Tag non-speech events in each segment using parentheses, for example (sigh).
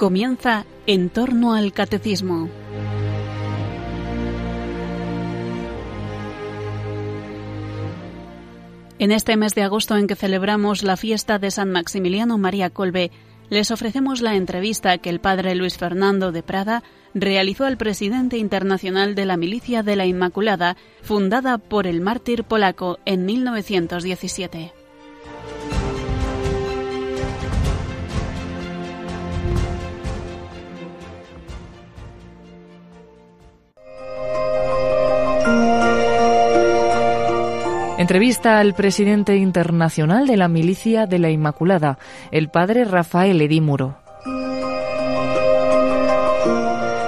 Comienza en torno al catecismo. En este mes de agosto en que celebramos la fiesta de San Maximiliano María Colbe, les ofrecemos la entrevista que el padre Luis Fernando de Prada realizó al presidente internacional de la Milicia de la Inmaculada, fundada por el mártir polaco en 1917. Entrevista al presidente internacional de la Milicia de la Inmaculada, el padre Rafael Edimuro.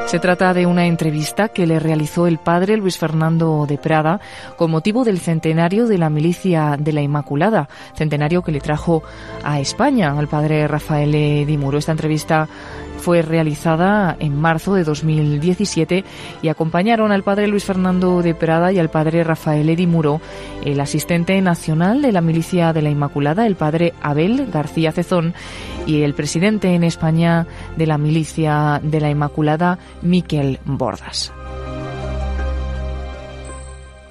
Se trata de una entrevista que le realizó el padre Luis Fernando de Prada con motivo del centenario de la milicia de la Inmaculada, centenario que le trajo a España al padre Rafael Edimuro. Esta entrevista fue realizada en marzo de 2017 y acompañaron al padre Luis Fernando de Prada y al padre Rafael Edimuro, el asistente nacional de la Milicia de la Inmaculada, el padre Abel García Cezón, y el presidente en España de la Milicia de la Inmaculada, Miquel Bordas.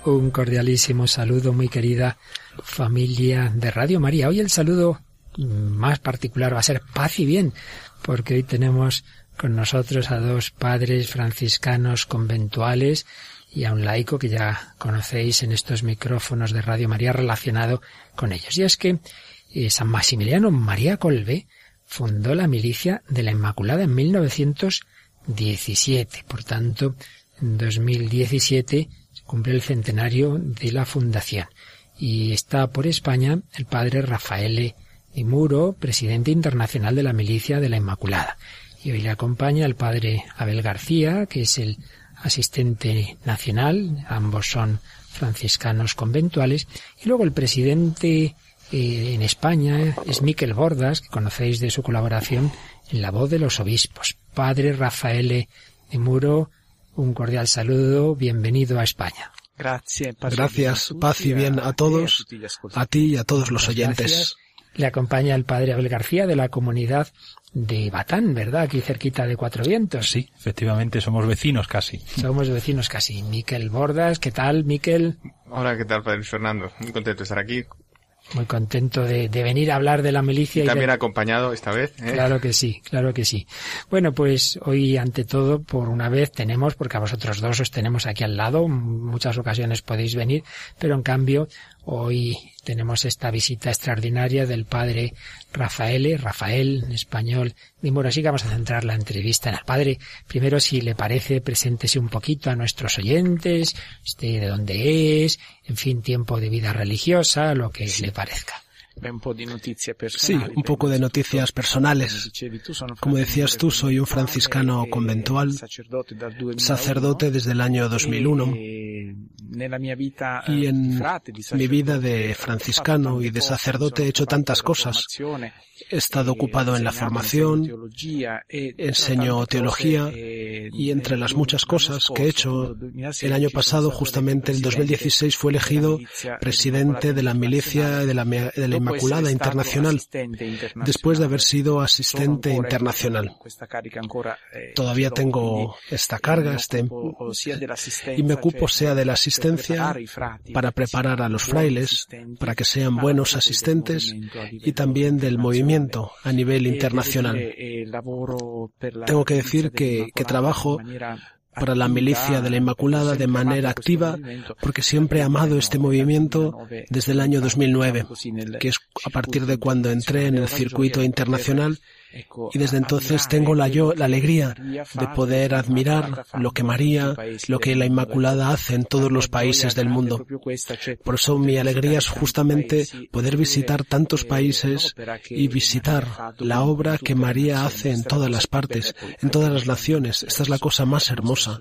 Un cordialísimo saludo, muy querida familia de Radio María. Hoy el saludo más particular va a ser paz y bien, porque hoy tenemos con nosotros a dos padres franciscanos conventuales y a un laico que ya conocéis en estos micrófonos de Radio María relacionado con ellos. Y es que eh, San Maximiliano María Colbe fundó la milicia de la Inmaculada en 1917. Por tanto, en 2017 se cumple el centenario de la fundación. Y está por España el padre Rafael y Muro, presidente internacional de la Milicia de la Inmaculada. Y hoy le acompaña el padre Abel García, que es el asistente nacional, ambos son franciscanos conventuales, y luego el presidente eh, en España es Miquel Bordas, que conocéis de su colaboración en La Voz de los Obispos. Padre Rafael de Muro, un cordial saludo, bienvenido a España. Gracias, paz y bien a todos, a ti y a todos los oyentes. Le acompaña el padre Abel García de la comunidad de Batán, ¿verdad? Aquí cerquita de Cuatro Vientos. Sí, efectivamente, somos vecinos casi. Somos vecinos casi. Miquel Bordas, ¿qué tal, Miquel? Hola, ¿qué tal, padre Fernando? Muy contento de estar aquí. Muy contento de, venir a hablar de la milicia. Y, también acompañado esta vez. ¿eh? Claro que sí, claro que sí. Bueno, pues hoy ante todo, por una vez tenemos, porque a vosotros dos os tenemos aquí al lado, muchas ocasiones podéis venir, pero en cambio hoy tenemos esta visita extraordinaria del padre Rafael, Rafael en español. Y bueno, así que vamos a centrar la entrevista en el padre. Primero, si le parece, preséntese un poquito a nuestros oyentes, este, de dónde es, en fin, tiempo de vida religiosa, lo que le parezca. Sí, un poco de noticias personales. Como decías tú, soy un franciscano conventual, sacerdote desde el año 2001. Y en mi vida de franciscano y de sacerdote he hecho tantas cosas. He estado ocupado en la formación, enseño teología y entre las muchas cosas que he hecho, el año pasado, justamente el 2016, fue elegido presidente de la milicia de la, de la Inmaculada Internacional, después de haber sido asistente internacional. Todavía tengo esta carga, este, y me ocupo sea de la asistencia para preparar a los frailes, para que sean buenos asistentes, y también del movimiento a nivel internacional. Tengo que decir que, que trabajo para la milicia de la Inmaculada de manera activa porque siempre he amado este movimiento desde el año 2009, que es a partir de cuando entré en el circuito internacional y desde entonces tengo la, yo, la alegría de poder admirar lo que María, lo que la Inmaculada hace en todos los países del mundo. Por eso mi alegría es justamente poder visitar tantos países y visitar la obra que María hace en todas las partes, en todas las naciones. Esta es la cosa más hermosa.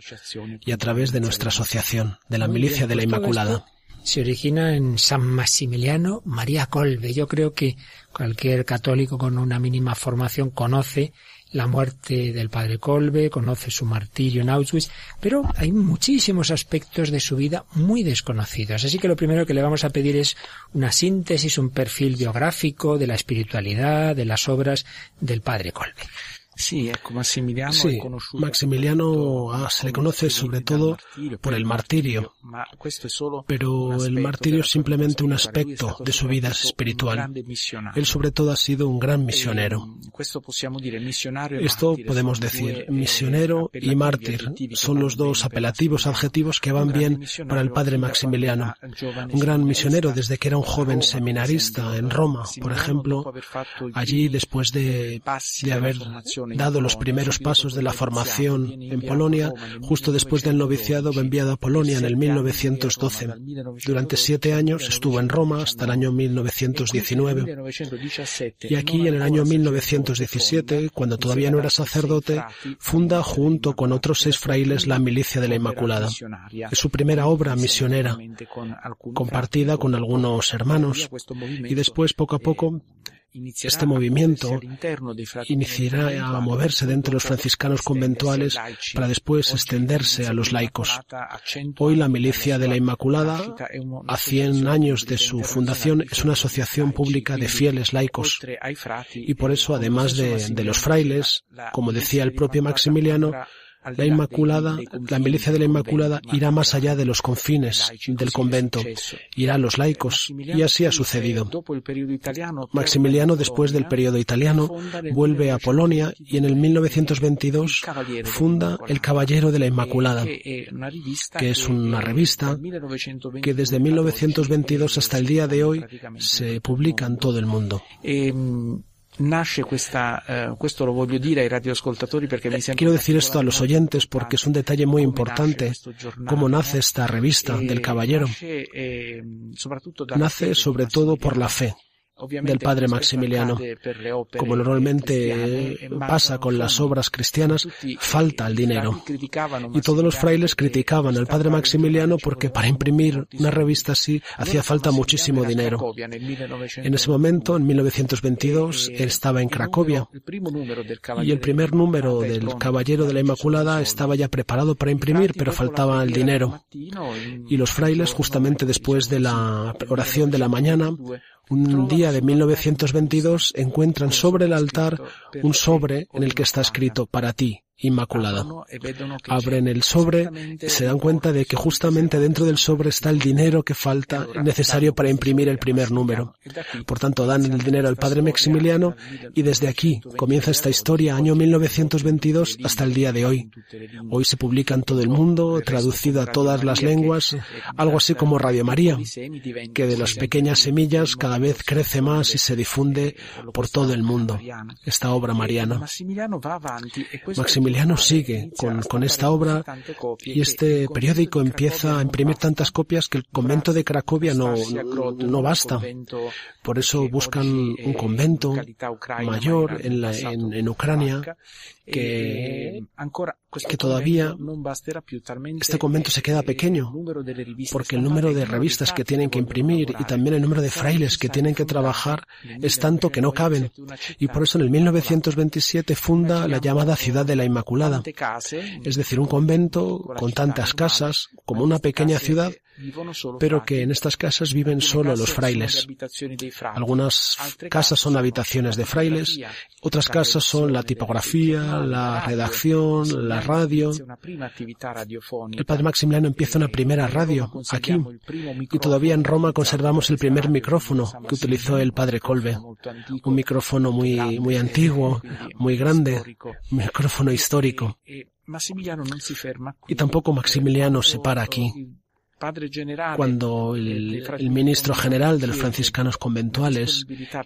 Y a través de nuestra asociación, de la Milicia de la Inmaculada se origina en San Maximiliano María Colbe. Yo creo que cualquier católico con una mínima formación conoce la muerte del padre Colbe, conoce su martirio en Auschwitz, pero hay muchísimos aspectos de su vida muy desconocidos. Así que lo primero que le vamos a pedir es una síntesis, un perfil biográfico de la espiritualidad, de las obras del padre Colbe. Sí, Maximiliano se le conoce sobre todo por el martirio, pero el martirio es simplemente un aspecto de su vida espiritual. Él sobre todo ha sido un gran misionero. Esto podemos decir, misionero y mártir son los dos apelativos adjetivos que van bien para el padre Maximiliano. Un gran misionero desde que era un joven seminarista en Roma, por ejemplo, allí después de, de haber dado los primeros pasos de la formación en Polonia, justo después del noviciado enviado a Polonia en el 1912. Durante siete años estuvo en Roma hasta el año 1919. Y aquí, en el año 1917, cuando todavía no era sacerdote, funda junto con otros seis frailes la Milicia de la Inmaculada. Es su primera obra misionera, compartida con algunos hermanos, y después, poco a poco, este movimiento iniciará a moverse dentro de los franciscanos conventuales para después extenderse a los laicos. Hoy la Milicia de la Inmaculada, a 100 años de su fundación, es una asociación pública de fieles laicos. Y por eso, además de, de los frailes, como decía el propio Maximiliano, la Inmaculada, la milicia de la Inmaculada irá más allá de los confines del convento, irá a los laicos, y así ha sucedido. Maximiliano, después del periodo italiano, vuelve a Polonia y en el 1922 funda El Caballero de la Inmaculada, que es una revista que desde 1922 hasta el día de hoy se publica en todo el mundo. Nace questa, eh, questo lo voglio dire ai radioascoltatori perché mi sembra Quiero decir esto a los oyentes porque es un detalle muy importante cómo nace esta revista del Caballero. Ehm, nace sobre todo por la fe del padre Maximiliano. Como normalmente pasa con las obras cristianas, falta el dinero. Y todos los frailes criticaban al padre Maximiliano porque para imprimir una revista así hacía falta muchísimo dinero. En ese momento, en 1922, él estaba en Cracovia y el primer número del Caballero de la Inmaculada estaba ya preparado para imprimir, pero faltaba el dinero. Y los frailes, justamente después de la oración de la mañana, un día de 1922 encuentran sobre el altar un sobre en el que está escrito para ti, Inmaculada. Abren el sobre, se dan cuenta de que justamente dentro del sobre está el dinero que falta necesario para imprimir el primer número. Por tanto, dan el dinero al padre Maximiliano y desde aquí comienza esta historia, año 1922 hasta el día de hoy. Hoy se publica en todo el mundo, traducido a todas las lenguas, algo así como Radio María, que de las pequeñas semillas cada vez crece más y se difunde por todo el mundo. Esta obra mariana. Maximiliano sigue con, esta obra y este periódico empieza a imprimir tantas copias que el convento de Cracovia no, no, basta. Por eso buscan un convento mayor en, la, en Ucrania que, que todavía este convento se queda pequeño, porque el número de revistas que tienen que imprimir y también el número de frailes que tienen que trabajar es tanto que no caben. Y por eso en el 1927 funda la llamada Ciudad de la Inmaculada, es decir, un convento con tantas casas como una pequeña ciudad pero que en estas casas viven solo los frailes. Algunas casas son habitaciones de frailes, otras casas son la tipografía, la redacción, la radio. El padre Maximiliano empieza una primera radio aquí y todavía en Roma conservamos el primer micrófono que utilizó el padre Colbe. Un micrófono muy, muy antiguo, muy grande, un micrófono histórico. Y tampoco Maximiliano se para aquí. Cuando el, el, ministro general de los franciscanos conventuales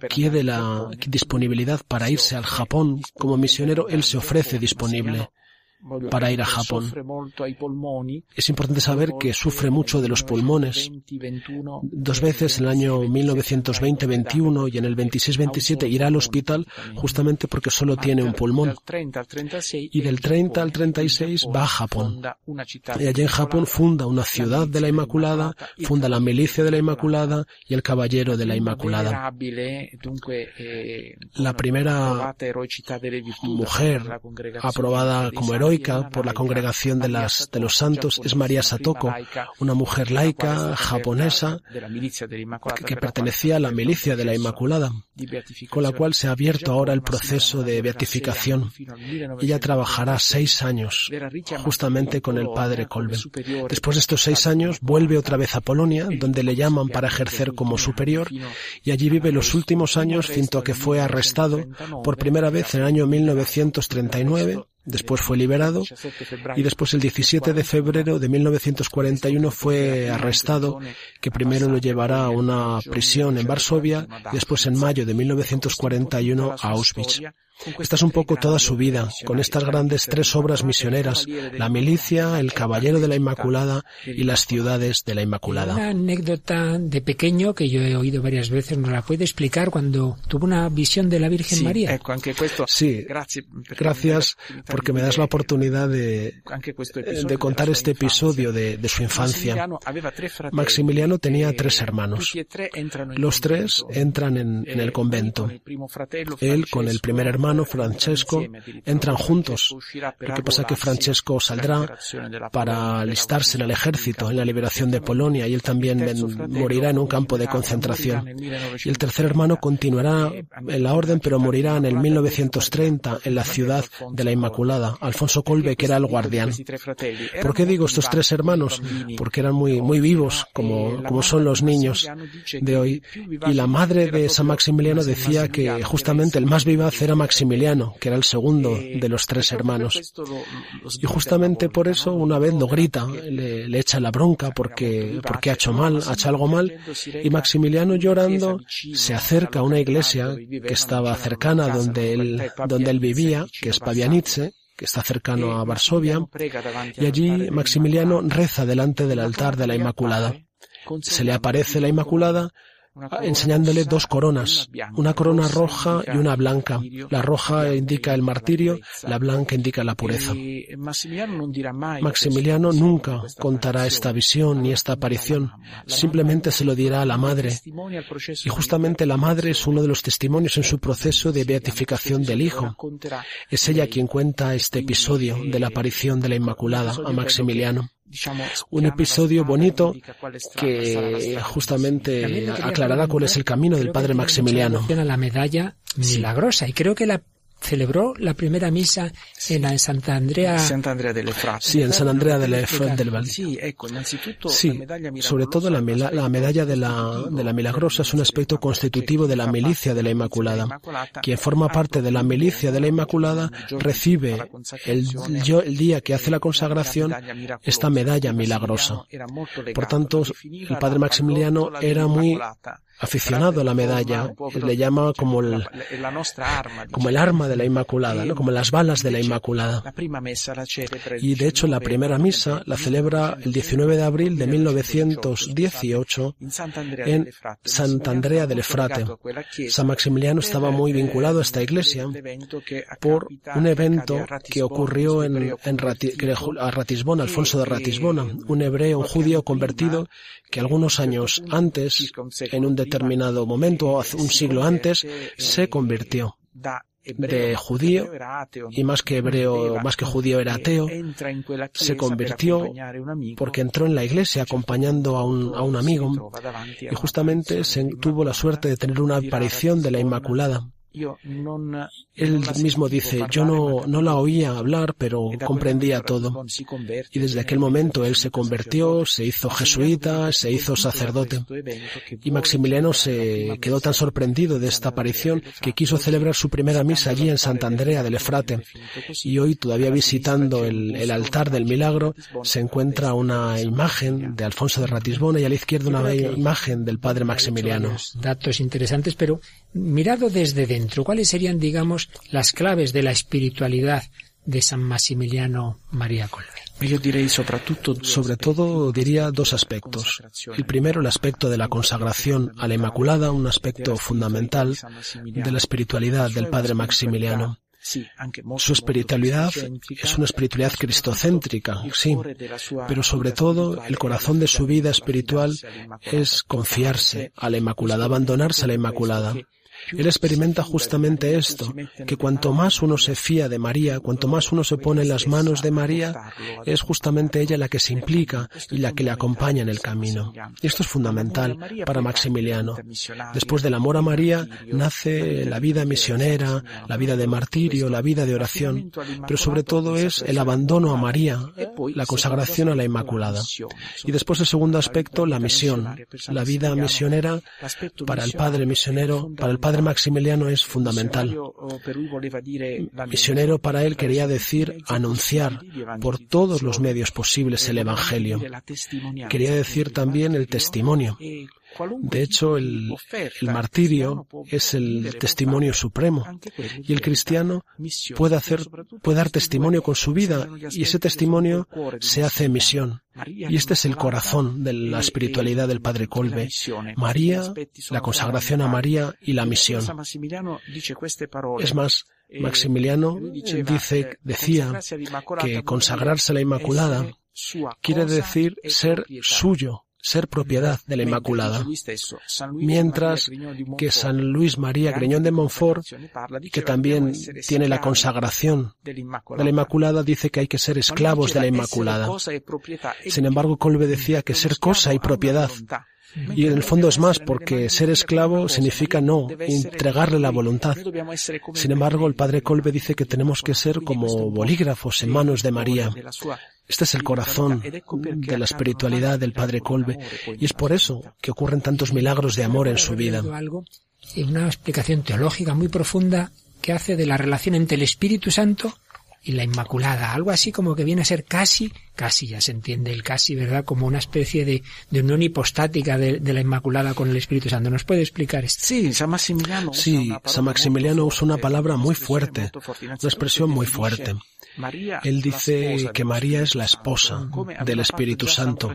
quiere la disponibilidad para irse al Japón como misionero, él se ofrece disponible para ir a Japón. Es importante saber que sufre mucho de los pulmones. Dos veces en el año 1920-21 y en el 26-27 irá al hospital justamente porque solo tiene un pulmón. Y del 30 al 36 va a Japón. Y allí en Japón funda una ciudad de la Inmaculada, funda la milicia de la Inmaculada y el caballero de la Inmaculada. La primera mujer aprobada como heroica por la congregación de, los santos es María Satoko, una mujer laica japonesa que pertenecía a la milicia de la Inmaculada, con la cual se ha abierto ahora el proceso de beatificación. Ella trabajará seis años justamente con el padre Kolbe. Después de estos seis años vuelve otra vez a Polonia, donde le llaman para ejercer como superior, y allí vive los últimos años, finto a que fue arrestado por primera vez en el año 1939 Después fue liberado y después el 17 de febrero de 1941 fue arrestado, que primero lo llevará a una prisión en Varsovia y después en mayo de 1941 a Auschwitz. Esta es un poco toda su vida, con estas grandes tres obras misioneras, la milicia, el Caballero de la Inmaculada y las ciudades de la Inmaculada. Una anécdota de pequeño que yo he oído varias veces, ¿nos la puede explicar cuando tuvo una visión de la Virgen María? Sí, gracias porque me das la oportunidad de, de contar este episodio de, de su infancia. Maximiliano tenía tres hermanos. Los tres entran en, en el convento. Él con el primer hermano hermano Francesco entran juntos. Lo que pasa es que Francesco saldrá para alistarse en el ejército en la liberación de Polonia y él también morirá en un campo de concentración. Y el tercer hermano continuará en la orden pero morirá en el 1930 en la ciudad de la Inmaculada. Alfonso Colbe, que era el guardián. ¿Por qué digo estos tres hermanos? Porque eran muy, muy vivos, como, como son los niños de hoy. Y la madre de San Maximiliano decía que justamente el más vivaz era Maximiliano Maximiliano, que era el segundo eh, de los tres hermanos. Y justamente por eso una vez lo grita, le, echa la bronca porque, porque ha hecho mal, ha hecho algo mal, y Maximiliano llorando se acerca a una iglesia que estaba cercana donde él, donde él vivía, que es Pavianice, que está cercano a Varsovia, y allí Maximiliano reza delante del altar de la Inmaculada. Se le aparece la Inmaculada enseñándole dos coronas, una corona roja y una blanca. La roja indica el martirio, la blanca indica la pureza. Maximiliano nunca contará esta visión ni esta aparición, simplemente se lo dirá a la madre. Y justamente la madre es uno de los testimonios en su proceso de beatificación del hijo. Es ella quien cuenta este episodio de la aparición de la Inmaculada a Maximiliano un episodio bonito que justamente aclarará cuál es el camino del padre Maximiliano. La medalla milagrosa y creo que la celebró la primera misa en Santa Andrea. Sí, en San Andrea del Val. Sí, sobre todo la, la medalla de la, de la Milagrosa es un aspecto constitutivo de la milicia de la Inmaculada. Quien forma parte de la milicia de la Inmaculada recibe el, el día que hace la consagración esta medalla milagrosa. Por tanto, el padre Maximiliano era muy aficionado a la medalla, le llama como el, como el arma de la Inmaculada, ¿no? como las balas de la Inmaculada. Y de hecho la primera misa la celebra el 19 de abril de 1918 en Sant'Andrea del Efrate. San Maximiliano estaba muy vinculado a esta iglesia por un evento que ocurrió en, en a Ratisbona, Alfonso de Ratisbona, un hebreo, un judío convertido que algunos años antes, en un determinado momento, un siglo antes, se convirtió de judío y más que hebreo, más que judío era ateo, se convirtió porque entró en la iglesia acompañando a un, a un amigo y justamente tuvo la suerte de tener una aparición de la Inmaculada él mismo dice, yo no, no la oía hablar, pero comprendía todo. Y desde aquel momento él se convirtió, se hizo jesuita, se hizo sacerdote. Y Maximiliano se quedó tan sorprendido de esta aparición que quiso celebrar su primera misa allí en Santa Andrea del Efrate. Y hoy, todavía visitando el, el altar del milagro, se encuentra una imagen de Alfonso de Ratisbona y a la izquierda una imagen del padre Maximiliano. Datos interesantes, pero mirado desde dentro, ¿cuáles serían, digamos, las claves de la espiritualidad de San Maximiliano María Colbe? Yo diré sobre todo diría dos aspectos. El primero, el aspecto de la consagración a la Inmaculada, un aspecto fundamental de la espiritualidad del Padre Maximiliano. Su espiritualidad es una espiritualidad cristocéntrica, sí, pero sobre todo el corazón de su vida espiritual es confiarse a la Inmaculada, abandonarse a la Inmaculada. Él experimenta justamente esto, que cuanto más uno se fía de María, cuanto más uno se pone en las manos de María, es justamente ella la que se implica y la que le acompaña en el camino. Esto es fundamental para Maximiliano. Después del amor a María nace la vida misionera, la vida de martirio, la vida de oración, pero sobre todo es el abandono a María, la consagración a la Inmaculada. Y después el segundo aspecto, la misión. La vida misionera para el padre misionero, para el padre Maximiliano es fundamental. Misionero para él quería decir anunciar por todos los medios posibles el Evangelio. Quería decir también el testimonio. De hecho, el, martirio es el testimonio supremo y el cristiano puede hacer, puede dar testimonio con su vida y ese testimonio se hace misión. Y este es el corazón de la espiritualidad del Padre Colbe. María, la consagración a María y la misión. Es más, Maximiliano dice, decía que consagrarse a la Inmaculada quiere decir ser suyo, ser propiedad de la Inmaculada. Mientras que San Luis María Greñón de Montfort, que también tiene la consagración de la Inmaculada, dice que hay que ser esclavos de la Inmaculada. Sin embargo, Colbe decía que ser cosa y propiedad. Y en el fondo es más, porque ser esclavo significa no entregarle la voluntad. Sin embargo, el padre Colbe dice que tenemos que ser como bolígrafos en manos de María. Este es el corazón de la espiritualidad del Padre Colbe y es por eso que ocurren tantos milagros de amor en su vida. Una explicación teológica muy profunda que hace de la relación entre el Espíritu Santo y la Inmaculada, algo así como que viene a ser casi, casi ya se entiende el casi, ¿verdad? Como una especie de, de unión hipostática de, la Inmaculada con el Espíritu Santo. ¿Nos puede explicar esto? Sí, San Maximiliano. Sí, San Maximiliano usa una palabra muy fuerte, una expresión muy fuerte. Él dice que María es la esposa del Espíritu Santo,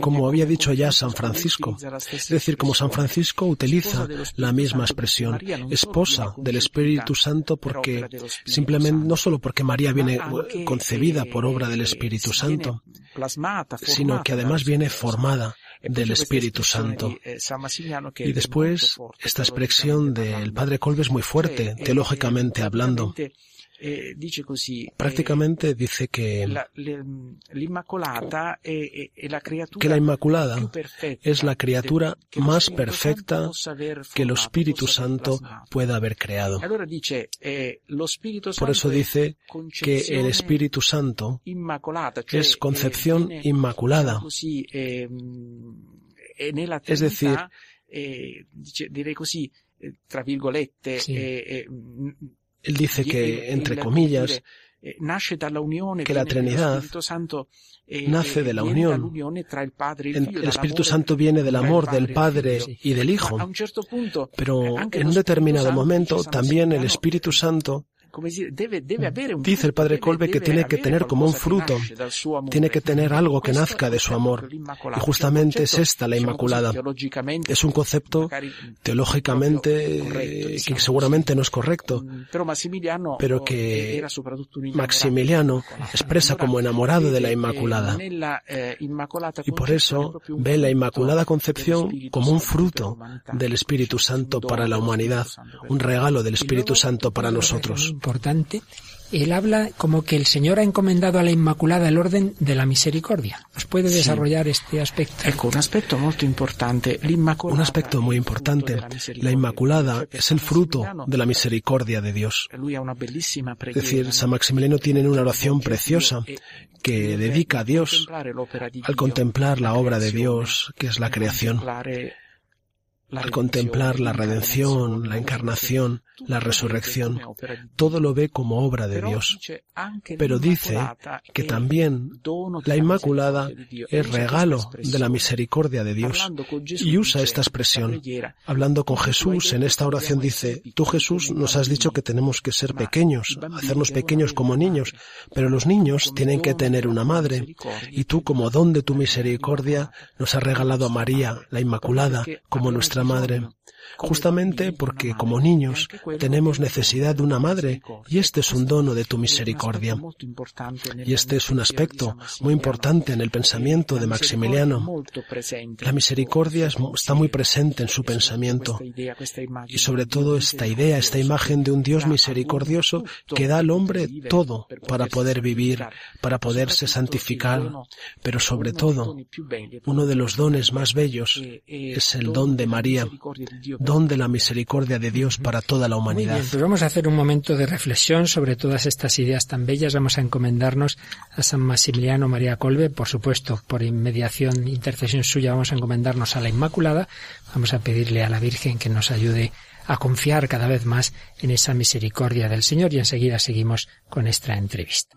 como había dicho ya San Francisco. Es decir, como San Francisco utiliza la misma expresión, esposa del Espíritu Santo porque simplemente no solo porque María viene concebida por obra del Espíritu Santo, sino que además viene formada del Espíritu Santo. Y después, esta expresión del Padre Colbe es muy fuerte, teológicamente hablando. Eh, dice que la, Inmaculada que la Inmaculada es la criatura más perfecta que el Espíritu Santo pueda haber creado. Eh, Por eso dice que el Espíritu Santo es concepción inmaculada. Es decir, así, tra virgolette, él dice que, entre comillas, eh, que la Trinidad eh, nace de la unión. El Espíritu Santo viene del amor del Padre y del Hijo. Pero en un determinado momento también el Espíritu Santo Dice el padre Colbe que tiene que tener como un fruto, tiene que tener algo que nazca de su amor. Y justamente es esta la Inmaculada. Es un concepto teológicamente que seguramente no es correcto, mm, pero que Maximiliano expresa como enamorado de la Inmaculada. Eh, y por eso ve la Inmaculada Concepción como un fruto del Espíritu Santo para la humanidad, un regalo del Espíritu Santo para nosotros importante, él habla como que el Señor ha encomendado a la Inmaculada el orden de la misericordia. ¿Nos puede desarrollar este aspecto? un aspecto muy importante. Un aspecto muy importante. La Inmaculada es el fruto de la misericordia de Dios. Es decir, San Maximiliano tiene una oración preciosa que dedica a Dios al contemplar la obra de Dios, que es la creación al contemplar la redención, la encarnación, la resurrección, todo lo ve como obra de Dios. Pero dice que también la Inmaculada es regalo de la misericordia de Dios. Y usa esta expresión. Hablando con Jesús, en esta oración dice, tú Jesús nos has dicho que tenemos que ser pequeños, hacernos pequeños como niños, pero los niños tienen que tener una madre. Y tú como don de tu misericordia nos has regalado a María, la Inmaculada, como nuestra madre. Justamente porque como niños tenemos necesidad de una madre y este es un dono de tu misericordia. Y este es un aspecto muy importante en el pensamiento de Maximiliano. La misericordia está muy presente en su pensamiento y sobre todo esta idea, esta imagen de un Dios misericordioso que da al hombre todo para poder vivir, para poderse santificar, pero sobre todo uno de los dones más bellos es el don de María, don de la misericordia de Dios para toda la humanidad. pues vamos a hacer un momento de reflexión sobre todas estas ideas tan bellas. Vamos a encomendarnos a San Maximiliano María Colbe, por supuesto, por inmediación, intercesión suya, vamos a encomendarnos a la Inmaculada. Vamos a pedirle a la Virgen que nos ayude a confiar cada vez más en esa misericordia del Señor y enseguida seguimos con esta entrevista.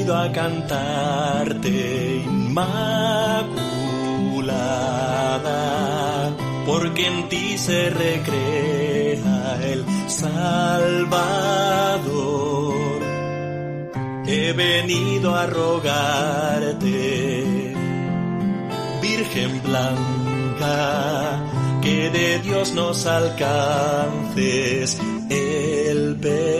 Venido a cantarte, Inmaculada, porque en ti se recrea el Salvador. He venido a rogarte, Virgen Blanca, que de Dios nos alcances el perdón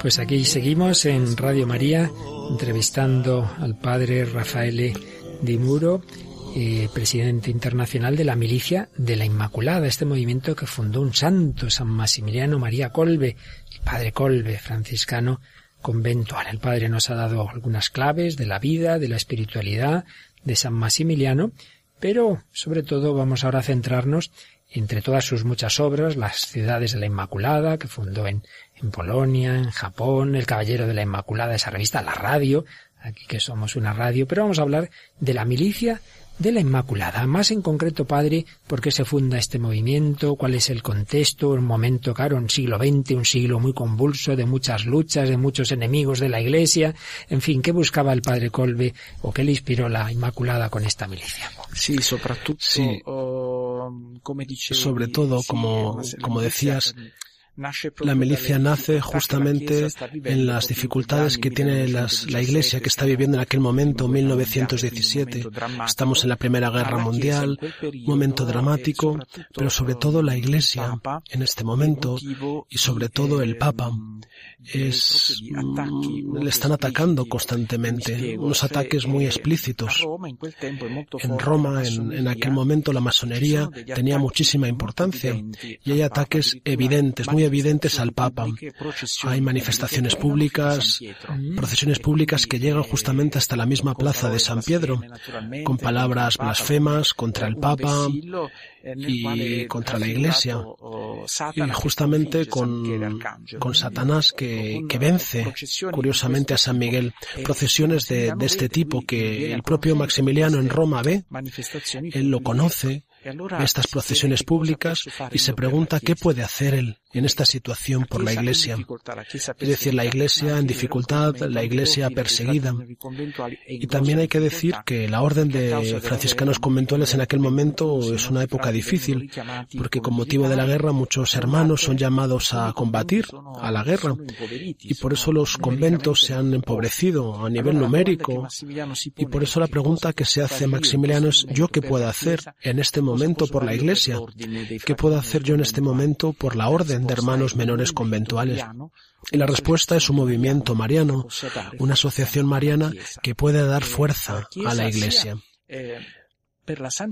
Pues aquí seguimos en Radio María entrevistando al padre Rafael Di Muro, eh, presidente internacional de la Milicia de la Inmaculada, este movimiento que fundó un santo, San Maximiliano María Colbe, el padre Colbe, franciscano conventual. El padre nos ha dado algunas claves de la vida, de la espiritualidad de San Maximiliano, pero sobre todo vamos ahora a centrarnos entre todas sus muchas obras, las ciudades de la Inmaculada, que fundó en, en Polonia, en Japón, El Caballero de la Inmaculada, esa revista, la radio, aquí que somos una radio, pero vamos a hablar de la milicia de la Inmaculada. Más en concreto, padre, por qué se funda este movimiento, cuál es el contexto, un momento, claro, un siglo XX, un siglo muy convulso, de muchas luchas, de muchos enemigos de la Iglesia, en fin, ¿qué buscaba el padre Colbe o qué le inspiró la Inmaculada con esta milicia? Sí, sobre todo, como, como decías, La milicia nace justamente en las dificultades que tiene las, la Iglesia que está viviendo en aquel momento, 1917. Estamos en la Primera Guerra Mundial, un momento dramático, pero sobre todo la Iglesia en este momento y sobre todo el Papa es, mm, le están atacando constantemente, unos ataques muy explícitos. En Roma, en, en aquel momento, la masonería tenía muchísima importancia. y hay ataques evidentes, muy evidentes al Papa. Hay manifestaciones públicas, procesiones públicas que llegan justamente hasta la misma plaza de San Pedro, con palabras blasfemas contra el Papa y contra la Iglesia, y justamente con, con Satanás que, que vence curiosamente a San Miguel. Procesiones de, de este tipo que el propio Maximiliano en Roma ve, él lo conoce, estas procesiones públicas y se pregunta qué puede hacer él en esta situación por la Iglesia. Es decir, la Iglesia en dificultad, la Iglesia perseguida. Y también hay que decir que la orden de franciscanos conventuales en aquel momento es una época difícil, porque con motivo de la guerra muchos hermanos son llamados a combatir a la guerra y por eso los conventos se han empobrecido a nivel numérico y por eso la pregunta que se hace Maximiliano es ¿yo qué puedo hacer en este momento por la Iglesia? ¿Qué puedo hacer yo en este momento por la orden de hermanos menores conventuales? Y la respuesta es un movimiento mariano, una asociación mariana que puede dar fuerza a la Iglesia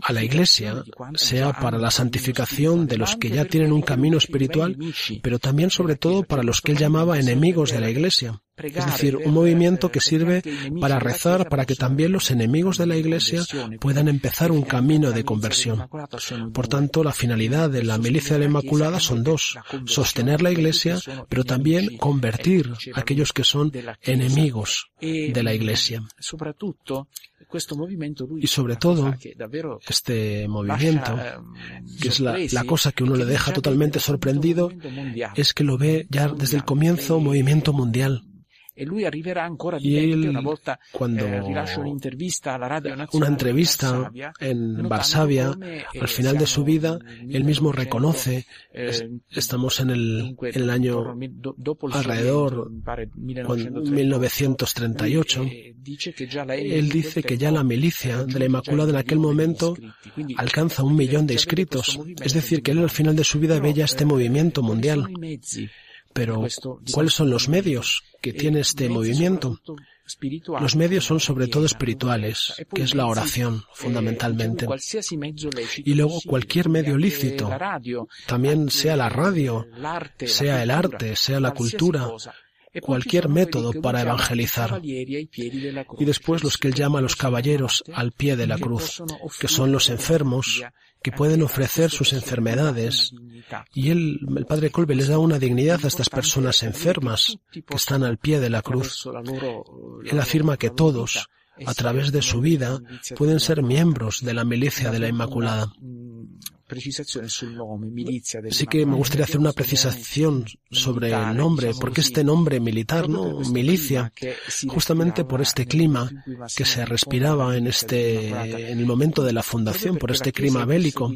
a la Iglesia, sea para la santificación de los que ya tienen un camino espiritual, pero también sobre todo para los que él llamaba enemigos de la Iglesia. Es decir, un movimiento que sirve para rezar para que también los enemigos de la Iglesia puedan empezar un camino de conversión. Por tanto, la finalidad de la milicia de la Inmaculada son dos. Sostener la Iglesia, pero también convertir a aquellos que son enemigos de la Iglesia. Y sobre todo, este movimiento, que es la, la, cosa que uno le deja totalmente sorprendido, es que lo ve ya desde el comienzo un movimiento mundial. E lui arriverà ancora y él, una volta cuando eh, rilascia un'intervista alla radio una entrevista en Varsavia, al final de su vida, él mismo reconoce, estamos en el, en el año alrededor, 1938, él dice que ya la milicia de la Inmaculada en aquel momento alcanza un millón de inscritos, es decir, que él al final de su vida ve ya este movimiento mundial. Pero, ¿cuáles son los medios que tiene este movimiento? Los medios son sobre todo espirituales, que es la oración, fundamentalmente. Y luego cualquier medio lícito, también sea la radio, sea el arte, sea la cultura, cualquier método para evangelizar. Y después los que él llama los caballeros al pie de la cruz, que son los enfermos, que pueden ofrecer sus enfermedades. Y él, el padre Colbe, les da una dignidad a estas personas enfermas que están al pie de la cruz. Él afirma que todos, a través de su vida, pueden ser miembros de la milicia de la Inmaculada. Sí que me gustaría hacer una precisación sobre el nombre, porque este nombre militar, ¿no? Milicia, justamente por este clima que se respiraba en este, en el momento de la fundación, por este clima bélico,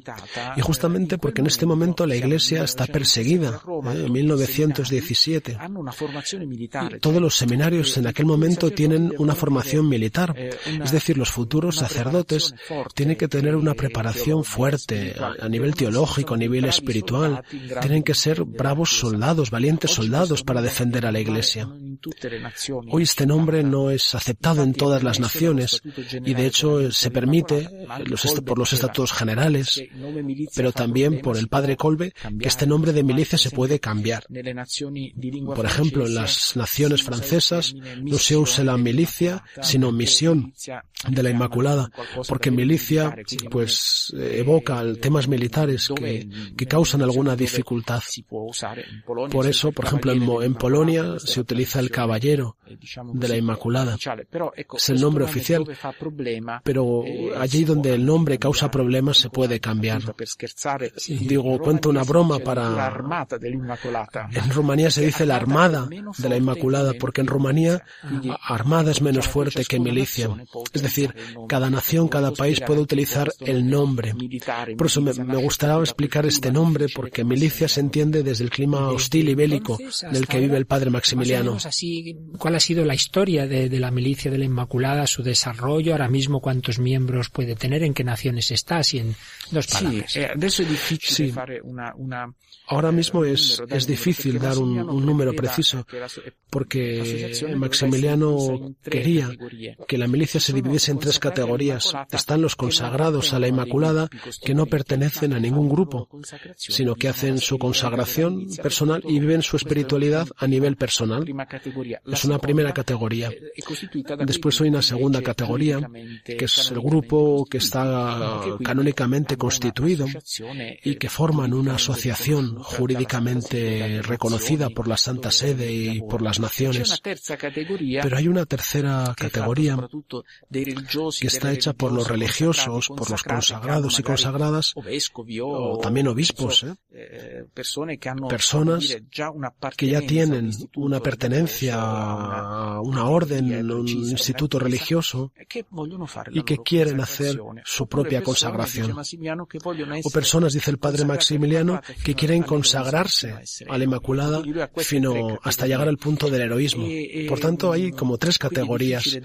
y justamente porque en este momento la Iglesia está perseguida, ¿eh? en 1917. Todos los seminarios en aquel momento tienen una formación militar, es decir, los futuros sacerdotes tienen que tener una preparación fuerte a nivel teológico, a nivel espiritual. Tienen que ser bravos soldados, valientes soldados para defender a la Iglesia. Hoy este nombre no es aceptado en todas las naciones y de hecho se permite por los estatutos generales, pero también por el padre Colbe que este nombre de milicia se puede cambiar. Por ejemplo, en las naciones francesas no se usa la milicia, sino misión de la Inmaculada, porque milicia pues evoca temas militares que, que causan alguna dificultad. Por eso, por ejemplo, en, en Polonia se utiliza el caballero de la Inmaculada. Es el nombre oficial, pero allí donde el nombre causa problemas se puede cambiar. Digo, cuento una broma para... En Rumanía se dice la armada de la Inmaculada, porque en Rumanía armada es menos fuerte que milicia. Es decir, cada nación, cada país puede utilizar el nombre. Por eso me, me gustaría explicar este nombre porque milicia se entiende desde el clima hostil y bélico en el que vive el padre Maximiliano. Así, ¿Cuál ha sido la historia de, de, la milicia de la Inmaculada, su desarrollo, ahora mismo cuántos miembros puede tener, en qué naciones está, si en dos palabras? Sí, eh, sí. Ahora mismo es, es difícil dar un, un, número preciso porque Maximiliano quería que la milicia se dividiese en tres categorías. Están los consagrados a la Inmaculada que no pertenecen a ningún grupo, sino que hacen su consagración personal y viven su espiritualidad a nivel personal. Es una primera categoría. Después hay una segunda categoría, que es el grupo que está canónicamente constituido y que forman una asociación jurídicamente reconocida por la Santa Sede y por las naciones. Pero hay una tercera categoría que está hecha por los religiosos, por los consagrados y consagradas, o también obispos, ¿eh? personas que ya tienen una pertenencia a una orden, un instituto religioso y que quieren hacer su propia consagración. O personas, dice el padre Maximiliano, que quieren consagrarse a la Inmaculada sino hasta llegar al punto del heroísmo. Por tanto, hay como tres categorías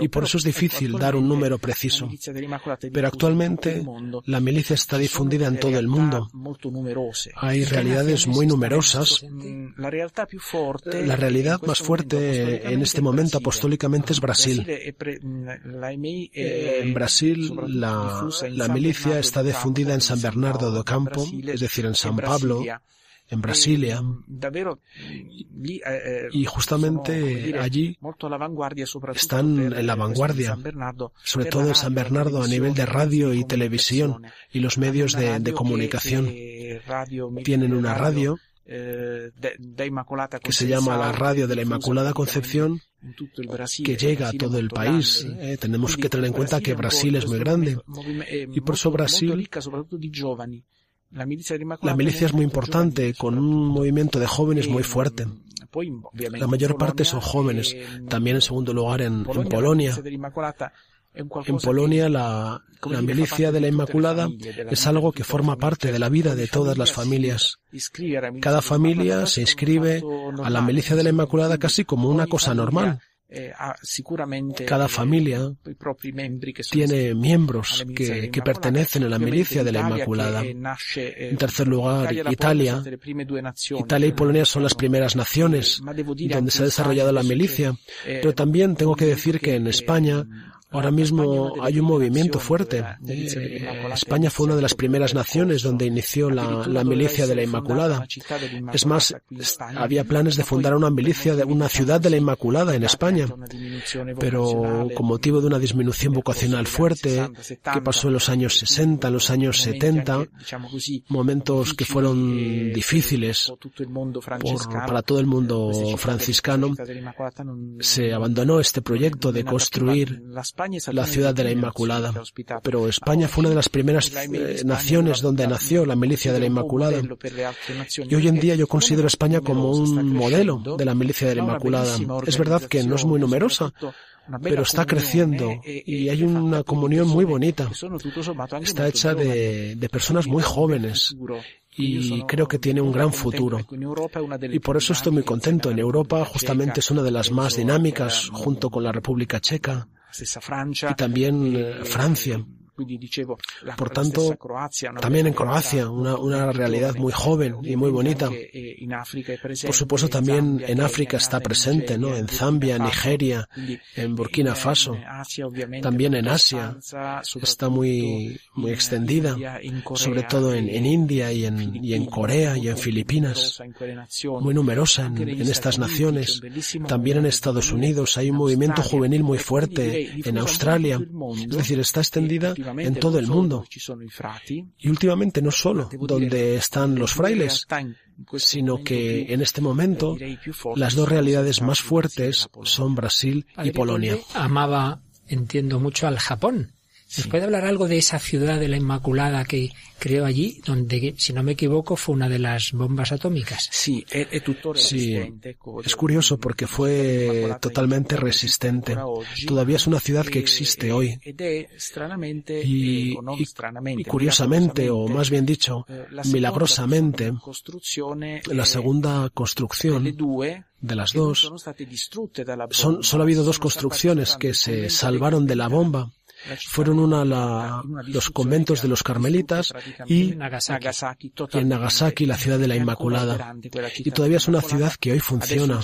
y por eso es difícil dar un número preciso. Pero actualmente la milicia está difundida en todo el mundo. Hay realidades muy numerosas. La realidad más fuerte en este momento apostólicamente es Brasil. En Brasil la, la milicia está difundida en San Bernardo do Campo, es decir, en San Pablo, en Brasilia. Y justamente allí están en la vanguardia, sobre todo en San Bernardo a nivel de radio y televisión y los medios de, de comunicación. Tienen una radio que se llama la Radio de la Inmaculada Concepción, que llega a todo el país. Eh, tenemos que tener en cuenta que Brasil es muy grande y por eso Brasil la milicia es muy importante, con un movimiento de jóvenes muy fuerte. La mayor parte son jóvenes. También en segundo lugar en, en Polonia. En Polonia la, la, milicia de la Inmaculada es algo que forma parte de la vida de todas las familias. Cada familia se inscribe a la milicia de la Inmaculada casi como una cosa normal. Eh, Cada familia tiene miembros que, que, pertenecen a la milicia de la Inmaculada. Eh, en tercer lugar, Italia. Italia y Polonia son las primeras naciones donde se ha desarrollado la milicia. Eh, Pero también tengo que decir que en España Ahora mismo hay un movimiento fuerte. Eh, España fue una de las primeras naciones donde inició la, la, milicia de la Inmaculada. Es más, había planes de fundar una milicia de una ciudad de la Inmaculada en España. Pero con motivo de una disminución vocacional fuerte que pasó en los años 60, en los años 70, momentos que fueron difíciles por, para todo el mundo franciscano, se abandonó este proyecto de construir la ciudad de la Inmaculada. Pero España fue una de las primeras eh, naciones donde nació la milicia de la Inmaculada. Y hoy en día yo considero España como un modelo de la milicia de la Inmaculada. Es verdad que no es muy numerosa, pero está creciendo y hay una comunión muy bonita. Está hecha de, de personas muy jóvenes y creo que tiene un gran futuro. Y por eso estoy muy contento. En Europa justamente es una de las más dinámicas junto con la República Checa y también eh. Por tanto, también en Croacia, una, una, realidad muy joven y muy bonita. Por supuesto, también en África está presente, ¿no? En Zambia, Nigeria, en Burkina Faso, también en Asia está muy, muy extendida, sobre todo en, en India y en, y en Corea y en Filipinas, muy numerosa en, en estas naciones. También en Estados Unidos hay un movimiento juvenil muy fuerte, en Australia, es decir, está extendida en todo el mundo. Y últimamente no solo donde están los frailes, sino que en este momento las dos realidades más fuertes son Brasil y Polonia. Amaba, entiendo mucho, al Japón ¿Nos puede hablar algo de esa ciudad de la Inmaculada que creó allí, donde, si no me equivoco, fue una de las bombas atómicas? Sí, es curioso porque fue totalmente resistente. Todavía es una ciudad que existe hoy. Y, y curiosamente, o más bien dicho, milagrosamente, la segunda construcción de las dos, son, solo ha habido dos construcciones que se salvaron de la bomba fueron una la, los conventos de los carmelitas y, en Nagasaki la ciudad de la Inmaculada. Y todavía es una ciudad que hoy funciona.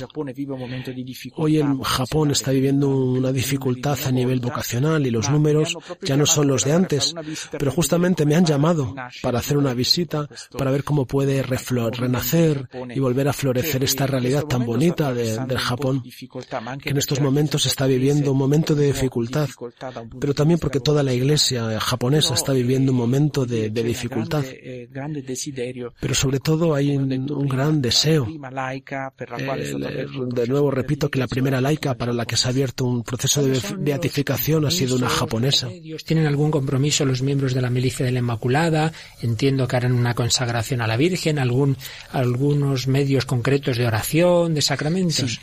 Hoy en Japón está viviendo una dificultad a nivel vocacional y los números ya no son los de antes, pero justamente me han llamado para hacer una visita para ver cómo puede renacer y volver a florecer esta realidad tan bonita del Japón, que en estos momentos está viviendo un momento de dificultad, pero también también porque toda la iglesia japonesa está viviendo un momento de, dificultad. Pero sobre todo hay un, gran deseo. Eh, de nuevo repito que la primera laica para la que se ha abierto un proceso de beatificación ha sido una japonesa. ¿Tienen algún compromiso los miembros de la milicia de la Inmaculada? Entiendo que harán una consagración a la Virgen, algún, algunos medios concretos de oración, de sacramentos.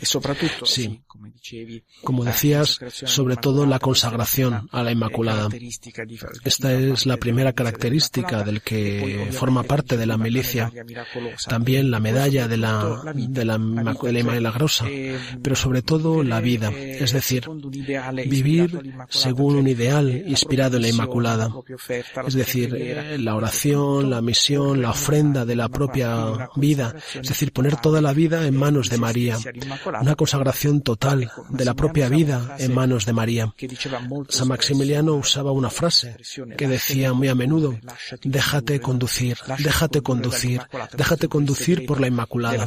Sí, como decías, sobre todo la consagración a la Inmaculada. Esta es la primera característica del que forma parte de la milicia. También la medalla de la, de la, milagrosa, pero sobre todo la vida, es decir, vivir según un ideal inspirado en la Inmaculada. Es decir, la oración, la misión, la ofrenda de la propia vida, es decir, poner toda la vida en manos de María. Una consagración total de la propia vida en manos de María. San Maximiliano usaba una frase que decía muy a menudo, déjate conducir, déjate conducir, déjate conducir por la Inmaculada.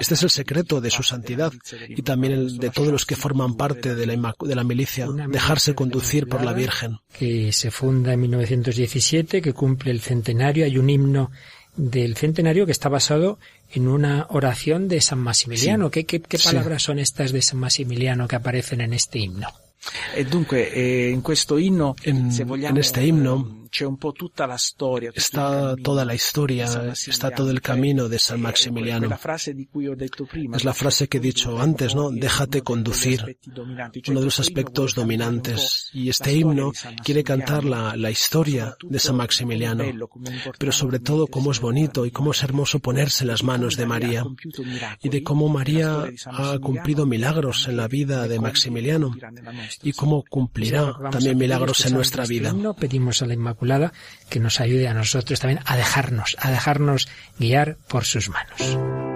Este es el secreto de su santidad y también el de todos los que forman parte de la, de la milicia, dejarse conducir por la Virgen. Que se funda en 1917, que cumple el centenario, hay un himno del centenario que está basado en una oración de San Maximiliano. ¿Qué, qué, palabras son estas de San Maximiliano que aparecen en este himno? E dunque, eh, in questo inno, se vogliamo, en este himno, c'è un po' tutta la storia. Está toda la historia, está todo el camino de San Maximiliano. Es la frase que he dicho antes, ¿no? Déjate conducir. Uno de los aspectos dominantes. Y este himno quiere cantar la, la historia de San Maximiliano. Pero sobre todo cómo es bonito y cómo es hermoso ponerse en las manos de María. Y de cómo María ha cumplido milagros en la vida de Maximiliano. Y cómo cumplirá también milagros en nuestra vida. Pedimos a la que nos ayude a nosotros también a dejarnos, a dejarnos guiar por sus manos.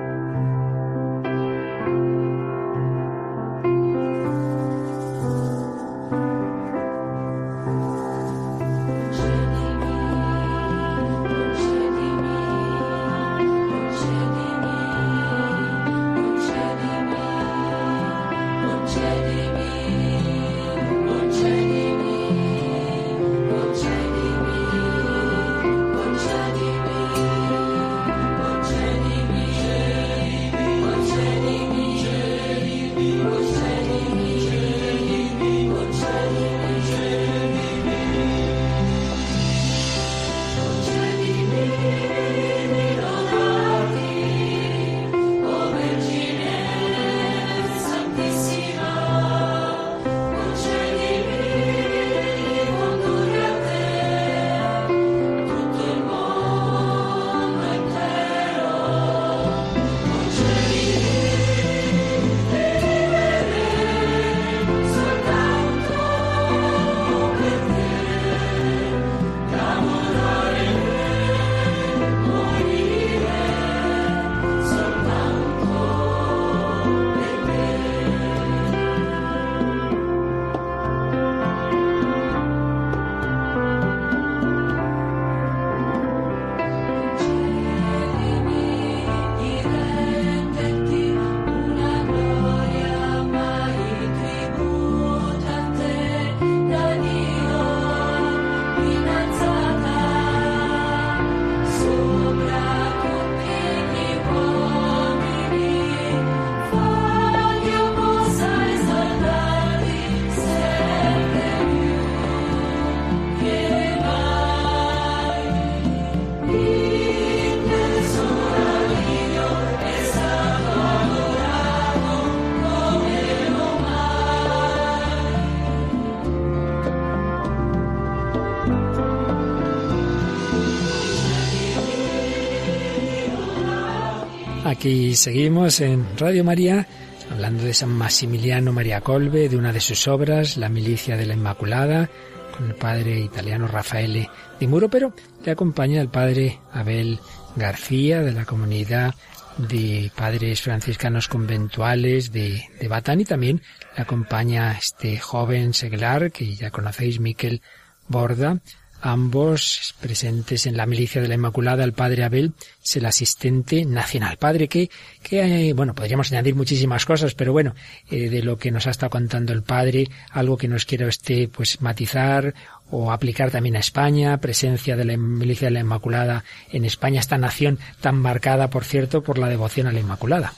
Aquí seguimos en Radio María, hablando de San Maximiliano María Colbe, de una de sus obras, La Milicia de la Inmaculada, con el padre italiano Raffaele Di Muro, pero le acompaña el padre Abel García de la comunidad de padres franciscanos conventuales de, de Batán y también le acompaña este joven seglar que ya conocéis, Miquel Borda, ambos presentes en la milicia de la Inmaculada, el padre Abel es el asistente nacional. Padre que, que eh, bueno, podríamos añadir muchísimas cosas, pero bueno, eh, de lo que nos ha estado contando el padre, algo que nos quiera usted pues matizar o aplicar también a España, presencia de la milicia de la Inmaculada en España, esta nación tan marcada, por cierto, por la devoción a la Inmaculada.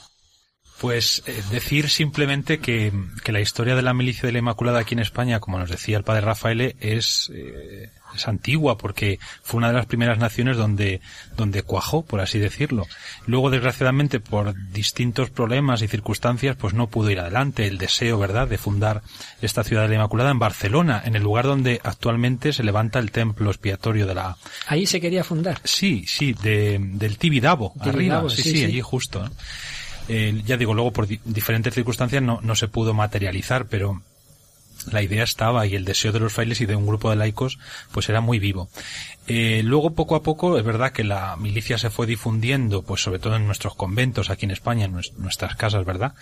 Pues eh, decir simplemente que, que, la historia de la milicia de la Inmaculada aquí en España, como nos decía el padre Rafael, es, eh, es antigua porque fue una de las primeras naciones donde, donde cuajó, por así decirlo. Luego, desgraciadamente, por distintos problemas y circunstancias, pues no pudo ir adelante. El deseo, ¿verdad?, de fundar esta ciudad de la Inmaculada en Barcelona, en el lugar donde actualmente se levanta el templo expiatorio de la... Ahí se quería fundar. Sí, sí, de, del Tibidabo, arriba, sí, sí, sí, allí justo. Eh, ya digo, luego por di diferentes circunstancias no, no se pudo materializar, pero la idea estaba y el deseo de los frailes y de un grupo de laicos pues era muy vivo. Eh, luego poco a poco es verdad que la milicia se fue difundiendo pues sobre todo en nuestros conventos aquí en España, en nuestras casas, ¿verdad?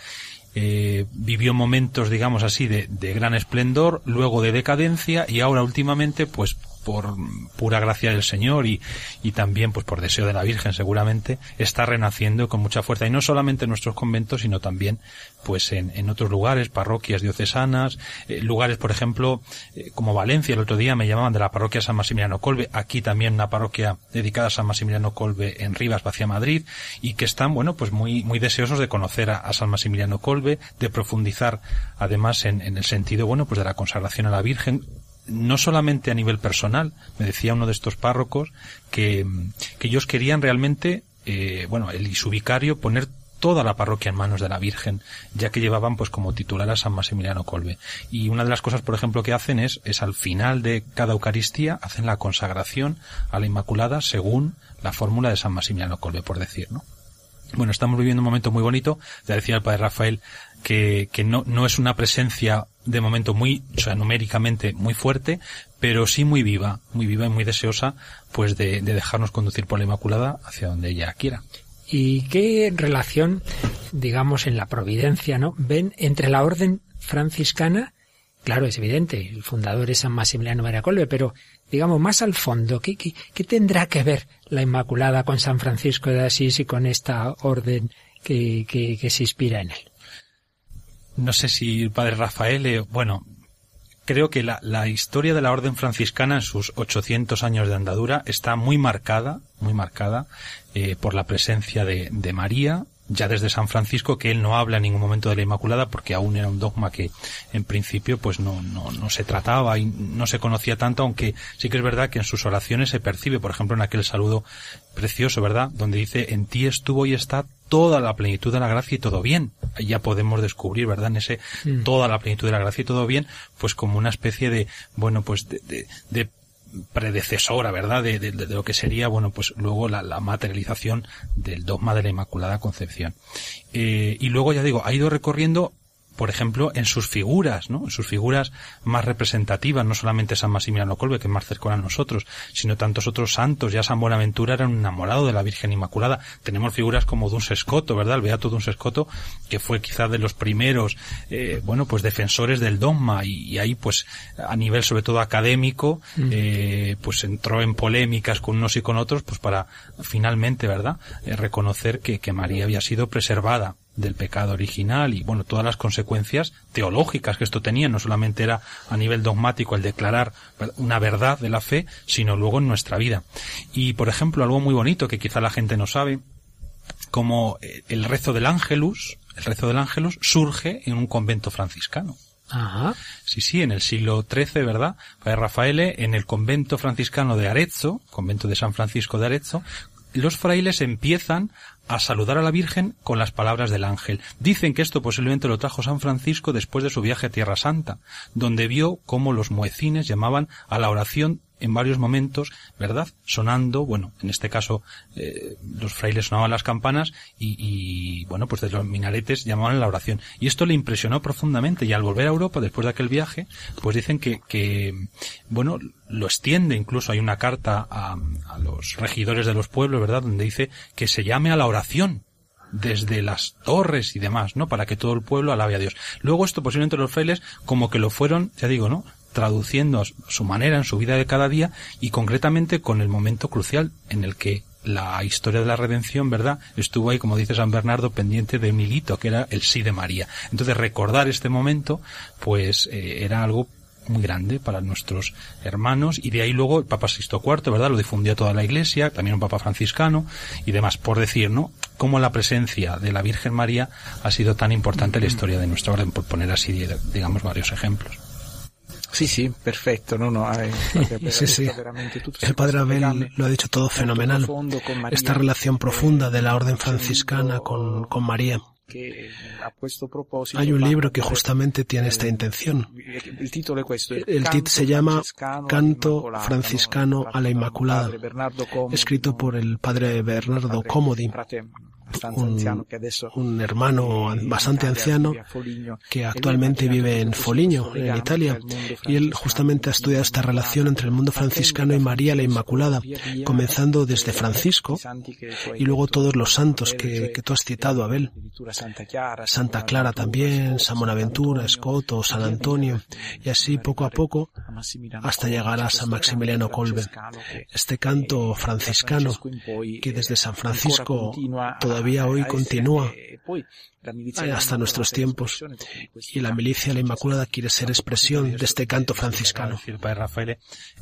Eh, vivió momentos digamos así de, de gran esplendor, luego de decadencia y ahora últimamente pues por pura gracia del Señor y, y también pues por deseo de la Virgen seguramente está renaciendo con mucha fuerza. Y no solamente en nuestros conventos sino también pues en, en otros lugares, parroquias diocesanas, eh, lugares por ejemplo eh, como Valencia, el otro día me llamaban de la parroquia San Maximiliano Colbe, aquí también una parroquia dedicada a San Maximiliano Colbe en Rivas, hacia Madrid y que están bueno pues muy, muy deseosos de conocer a, San Maximiliano Colbe, de profundizar además en, en el sentido bueno pues de la consagración a la Virgen, no solamente a nivel personal, me decía uno de estos párrocos que, que ellos querían realmente, eh, bueno, él y su vicario poner toda la parroquia en manos de la Virgen, ya que llevaban pues como titular a San Maximiliano Colbe. Y una de las cosas, por ejemplo, que hacen es, es al final de cada Eucaristía, hacen la consagración a la Inmaculada según la fórmula de San Maximiliano Colbe, por decir, ¿no? Bueno, estamos viviendo un momento muy bonito. Ya decía el padre Rafael que, que no, no es una presencia de momento muy, o sea, numéricamente muy fuerte, pero sí muy viva, muy viva y muy deseosa, pues de, de dejarnos conducir por la Inmaculada hacia donde ella quiera. ¿Y qué relación, digamos, en la providencia, ¿no? ven entre la orden franciscana? Claro, es evidente, el fundador es San Maximiliano María Colbe, pero digamos, más al fondo, ¿qué, qué, qué tendrá que ver la Inmaculada con San Francisco de Asís y con esta orden que, que se inspira en él? No sé si el padre Rafael, eh, bueno, creo que la, la, historia de la orden franciscana en sus 800 años de andadura está muy marcada, muy marcada eh, por la presencia de, de, María, ya desde San Francisco, que él no habla en ningún momento de la Inmaculada porque aún era un dogma que en principio pues no, no, no se trataba y no se conocía tanto, aunque sí que es verdad que en sus oraciones se percibe, por ejemplo, en aquel saludo precioso, ¿verdad? Donde dice, en ti estuvo y está toda la plenitud de la gracia y todo bien. Ya podemos descubrir, ¿verdad? En ese mm. toda la plenitud de la gracia y todo bien, pues como una especie de, bueno, pues de, de, de predecesora, ¿verdad? De, de, de, lo que sería, bueno, pues luego la, la, materialización del dogma de la Inmaculada Concepción. Eh, y luego, ya digo, ha ido recorriendo por ejemplo, en sus figuras, ¿no? En sus figuras más representativas, no solamente San Maximiliano Colbe, que es más cercano a nosotros, sino tantos otros santos. Ya San Buenaventura era un enamorado de la Virgen Inmaculada. Tenemos figuras como Duns Escoto, ¿verdad? El Beato Duns Escoto, que fue quizás de los primeros, eh, bueno, pues defensores del dogma y, y, ahí, pues, a nivel sobre todo académico, eh, pues entró en polémicas con unos y con otros, pues para finalmente, ¿verdad? Eh, reconocer que, que María había sido preservada del pecado original y bueno, todas las consecuencias teológicas que esto tenía, no solamente era a nivel dogmático el declarar una verdad de la fe, sino luego en nuestra vida. Y por ejemplo, algo muy bonito que quizá la gente no sabe, como el rezo del ángelus, el rezo del ángelus surge en un convento franciscano. Ajá. Sí, sí, en el siglo XIII, ¿verdad? Padre Rafael, en el convento franciscano de Arezzo, convento de San Francisco de Arezzo, los frailes empiezan a saludar a la Virgen con las palabras del ángel. Dicen que esto posiblemente lo trajo San Francisco después de su viaje a Tierra Santa, donde vio cómo los muecines llamaban a la oración en varios momentos, ¿verdad? Sonando, bueno, en este caso eh, los frailes sonaban las campanas y, y, bueno, pues de los minaretes llamaban la oración. Y esto le impresionó profundamente y al volver a Europa después de aquel viaje, pues dicen que, que bueno, lo extiende, incluso hay una carta a, a los regidores de los pueblos, ¿verdad? Donde dice que se llame a la oración desde las torres y demás, ¿no? Para que todo el pueblo alabe a Dios. Luego esto posiblemente los frailes como que lo fueron, ya digo, ¿no? Traduciendo a su manera en su vida de cada día y concretamente con el momento crucial en el que la historia de la redención, ¿verdad? Estuvo ahí, como dice San Bernardo, pendiente de un hilito, que era el sí de María. Entonces recordar este momento, pues eh, era algo muy grande para nuestros hermanos y de ahí luego el Papa Sixto IV, ¿verdad? Lo difundió toda la Iglesia, también un Papa franciscano y demás, por decir, ¿no? Cómo la presencia de la Virgen María ha sido tan importante en la historia de nuestra orden, por poner así, digamos, varios ejemplos. Sí, sí, perfecto, no, no, hay, sí, sí. El padre Abel lo ha dicho todo fenomenal. Esta relación profunda de la orden franciscana con, con María. Hay un libro que justamente tiene esta intención. El título se llama Canto franciscano a la Inmaculada, escrito por el padre Bernardo Comodi, un, hermano bastante anciano que actualmente vive en Foligno, en Italia, y él justamente ha estudiado esta relación entre el mundo franciscano y María la Inmaculada, comenzando desde Francisco y luego todos los santos que, tú has citado, Abel. Santa Clara también, San Bonaventura, Escoto, San Antonio, y así poco a poco hasta llegar a San Maximiliano Colbe. Este canto franciscano que desde San Francisco todavía hoy continúa hasta nuestros tiempos y la milicia la Inmaculada quiere ser expresión de este canto franciscano. El padre Rafael,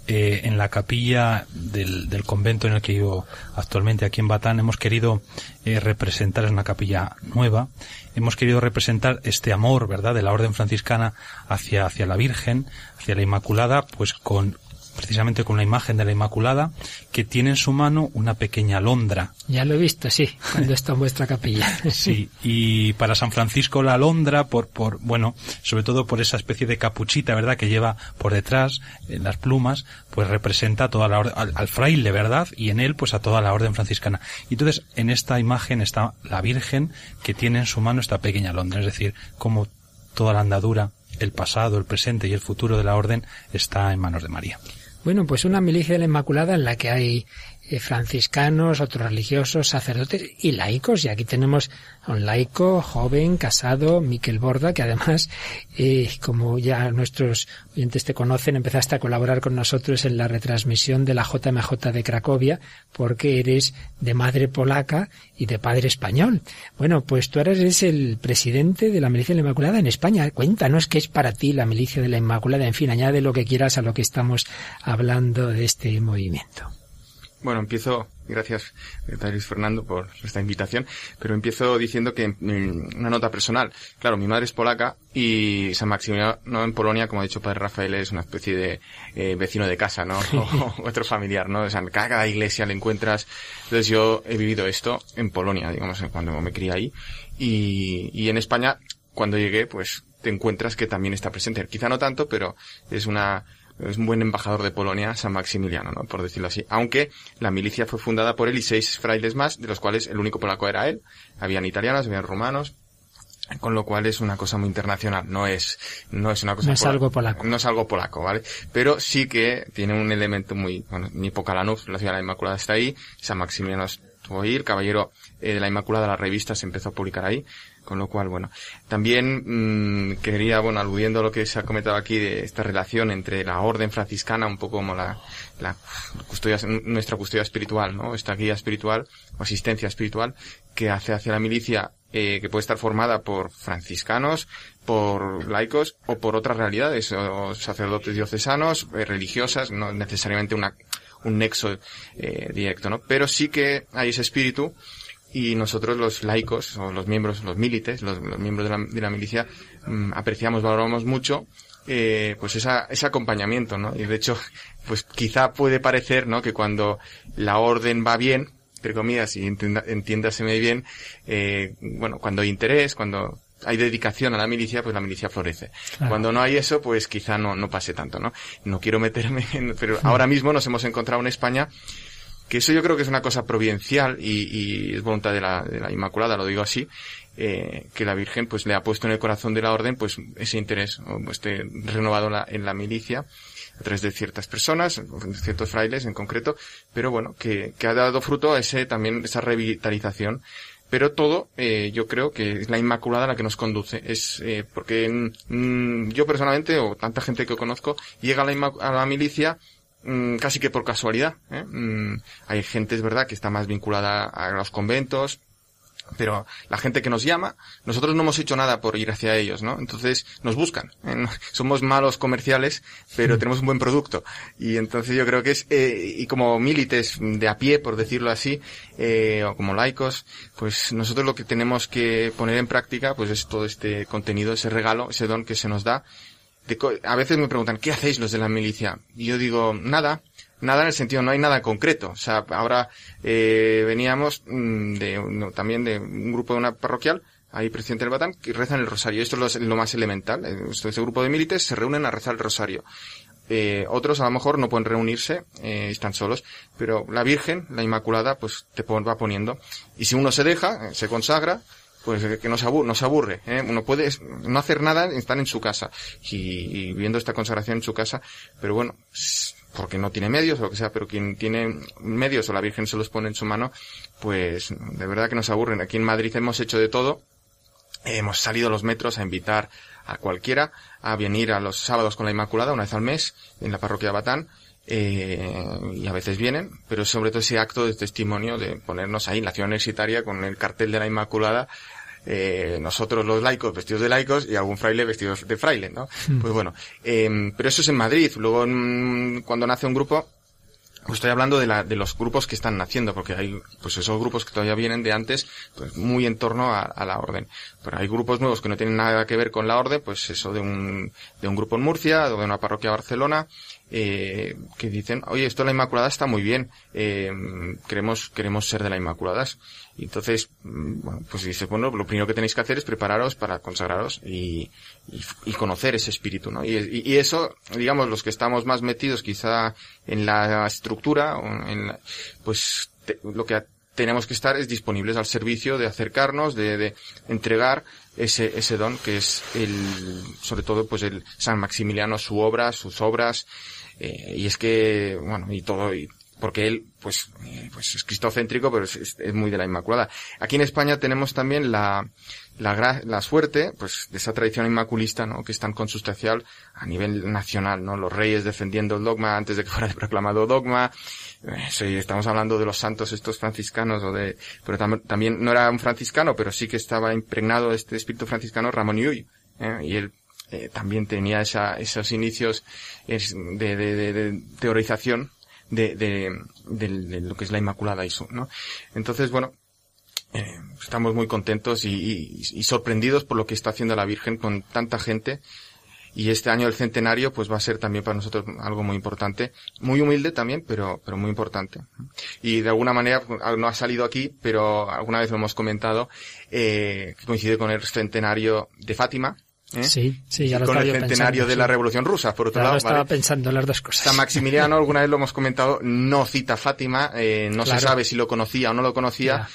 eh, en la capilla del, del, convento en el que vivo actualmente aquí en Batán hemos querido eh, representar, es una capilla nueva, hemos querido representar este amor, ¿verdad?, de la orden franciscana hacia, hacia la Virgen, hacia la Inmaculada, pues con, precisamente con la imagen de la Inmaculada, que tiene en su mano una pequeña alondra. Ya lo he visto, sí, cuando está en vuestra capilla. (laughs) Sí, y para San Francisco la alondra, por, por, bueno, sobre todo por esa especie de capuchita, ¿verdad?, que lleva por detrás, en las plumas, pues representa toda la al, al, fraile, ¿verdad?, y en él, pues a toda la orden franciscana. Y entonces, en esta imagen está la Virgen que tiene en su mano esta pequeña alondra, es decir, como toda la andadura, el pasado, el presente y el futuro de la orden está en manos de María. Bueno, pues una milicia de la Inmaculada en la que hay franciscanos, otros religiosos, sacerdotes y laicos. Y aquí tenemos a un laico joven, casado, Miquel Borda, que además, eh, como ya nuestros oyentes te conocen, empezaste a colaborar con nosotros en la retransmisión de la JMJ de Cracovia, porque eres de madre polaca y de padre español. Bueno, pues tú eres el presidente de la Milicia de la Inmaculada en España. Cuéntanos qué es para ti la Milicia de la Inmaculada. En fin, añade lo que quieras a lo que estamos hablando de este movimiento. Bueno, empiezo, gracias Luis Fernando por esta invitación, pero empiezo diciendo que mm, una nota personal. Claro, mi madre es polaca y San Maximiliano en Polonia, como ha dicho Padre Rafael, es una especie de eh, vecino de casa, ¿no? (laughs) O, otro familiar, ¿no? O sea, cada iglesia le encuentras. Entonces yo he vivido esto en Polonia, digamos, cuando me crié ahí. Y, y en España, cuando llegué, pues te encuentras que también está presente. Quizá no tanto, pero es una es un buen embajador de Polonia, San Maximiliano, ¿no? por decirlo así. Aunque la milicia fue fundada por él y seis frailes más, de los cuales el único polaco era él. Habían italianos, habían rumanos, con lo cual es una cosa muy internacional, no es, no es una cosa no es algo polaco. No es algo polaco, ¿vale? Pero sí que tiene un elemento muy, bueno, ni Pokalanov, la ciudad de la Inmaculada está ahí, San Maximiliano estuvo ahí, el caballero eh, de la Inmaculada, la revista se empezó a publicar ahí, con lo cual, bueno, también mmm, quería, bueno, aludiendo a lo que se ha comentado aquí de esta relación entre la orden franciscana, un poco como la, la custodia, nuestra custodia espiritual, ¿no? Esta guía espiritual o asistencia espiritual que hace hacia la milicia eh, que puede estar formada por franciscanos, por laicos o por otras realidades, o sacerdotes diocesanos, eh, religiosas, no necesariamente una, un nexo eh, directo, ¿no? Pero sí que hay ese espíritu y nosotros los laicos o los miembros, los milites, los, los miembros de la, de la milicia mmm, apreciamos, valoramos mucho eh, pues esa, ese acompañamiento, ¿no? Y de hecho, (laughs) pues quizá puede parecer, ¿no? Que cuando la orden va bien, entre comillas, y entiéndaseme bien, eh, bueno, cuando hay interés, cuando hay dedicación a la milicia, pues la milicia florece. Cuando no hay eso, pues quizá no, no pase tanto, ¿no? No quiero meterme en, pero ahora mismo nos hemos encontrado en España que eso yo creo que es una cosa providencial y, y es voluntad de la, de la Inmaculada, lo digo así, eh, que la Virgen pues le ha puesto en el corazón de la orden pues ese interés, o este renovado la, en la milicia a través de ciertas personas, ciertos frailes en concreto, pero bueno, que, que ha dado fruto a ese también esa revitalización. Pero todo eh, yo creo que es la Inmaculada la que nos conduce. Es eh, porque mm, yo personalmente o tanta gente que conozco llega a la, a la milicia mm, casi que por casualidad ¿eh? mm, hay gente es verdad que está más vinculada a los conventos pero la gente que nos llama, nosotros no hemos hecho nada por ir hacia ellos, ¿no? Entonces nos buscan. ¿eh? (laughs) Somos malos comerciales, pero tenemos un buen producto. Y entonces yo creo que es, eh, y como milites de a pie, por decirlo así, eh, o como laicos, pues nosotros lo que tenemos que poner en práctica, pues es todo este contenido, ese regalo, ese don que se nos da. A veces me preguntan, ¿qué hacéis los de la milicia? Y yo digo, nada, nada en el sentido, no hay nada concreto. O sea, ahora eh, veníamos mm, de, también de un grupo de una parroquial, ahí presidente del Batán, que rezan el rosario. Esto es lo, más elemental. Eh, ese grupo de milites se reúnen a rezar el rosario. Eh, otros a lo mejor no pueden reunirse, eh, están solos, pero la Virgen, la Inmaculada, pues te va poniendo. Y si uno se deja, se consagra, pues que no se, aburre, no se aburre. ¿eh? Uno puede no hacer nada, estar en su casa y, viendo esta consagración en su casa, pero bueno, porque no tiene medios o lo que sea, pero quien tiene medios o la Virgen se los pone en su mano, pues de verdad que nos aburren. Aquí en Madrid hemos hecho de todo. Hemos salido a los metros a invitar a cualquiera a venir a los sábados con la Inmaculada una vez al mes en la parroquia Batán. Eh, y a veces vienen, pero sobre todo ese acto de testimonio de ponernos ahí en la ciudad universitaria con el cartel de la Inmaculada eh, nosotros los laicos vestidos de laicos y algún fraile vestidos de fraile, ¿no? Hmm. Pues bueno, eh, pero eso es en Madrid. Luego, cuando nace un grupo, pues estoy hablando de, la, de los grupos que están naciendo, porque hay pues esos grupos que todavía vienen de antes, pues muy en torno a, a, la orden. Pero hay grupos nuevos que no tienen nada que ver con la orden, pues eso de un, de un grupo en Murcia, o de una parroquia Barcelona, eh, que dicen, oye, esto de la Inmaculada está muy bien, eh, queremos, queremos ser de la Inmaculada. Y entonces, mm, bueno, pues dices, bueno, lo primero que tenéis que hacer es prepararos para consagraros y, y, conocer ese espíritu, ¿no? Y, y, eso, digamos, los que estamos más metidos quizá en la estructura, en pues lo que tenemos que estar es disponibles al servicio de acercarnos, de, de entregar ese, ese don que es el, sobre todo, pues el San Maximiliano, su obra, sus obras, eh, y es que, bueno, y todo, y porque él, pues, eh, pues es cristocéntrico, pero es, muy de la Inmaculada. Aquí en España tenemos también la, la, la suerte, pues, de esa tradición inmaculista, ¿no? Que es tan consustancial a nivel nacional, ¿no? Los reyes defendiendo el dogma antes de que fuera (laughs) proclamado dogma. Eh, sí, estamos hablando de los santos estos franciscanos o de, pero también no era un franciscano, pero sí que estaba impregnado este espíritu franciscano Ramón Llull, ¿eh? y él eh, también tenía esa, esos inicios de, de, de, de teorización de, de, de, lo que es la Inmaculada Isu, ¿no? Entonces, bueno, eh, estamos muy contentos y, y, sorprendidos por lo que está haciendo la Virgen con tanta gente. Y este año el centenario, pues va a ser también para nosotros algo muy importante. Muy humilde también, pero, pero muy importante. Y de alguna manera, no ha salido aquí, pero alguna vez lo hemos comentado, eh, que coincide con el centenario de Fátima, ¿Eh? Sí, sí, ya lo con el centenario de la Revolución Rusa, por otro lado. estaba pensando las dos cosas. San Maximiliano, alguna vez lo hemos comentado, no cita Fátima, eh, no se sabe si lo conocía o no lo conocía.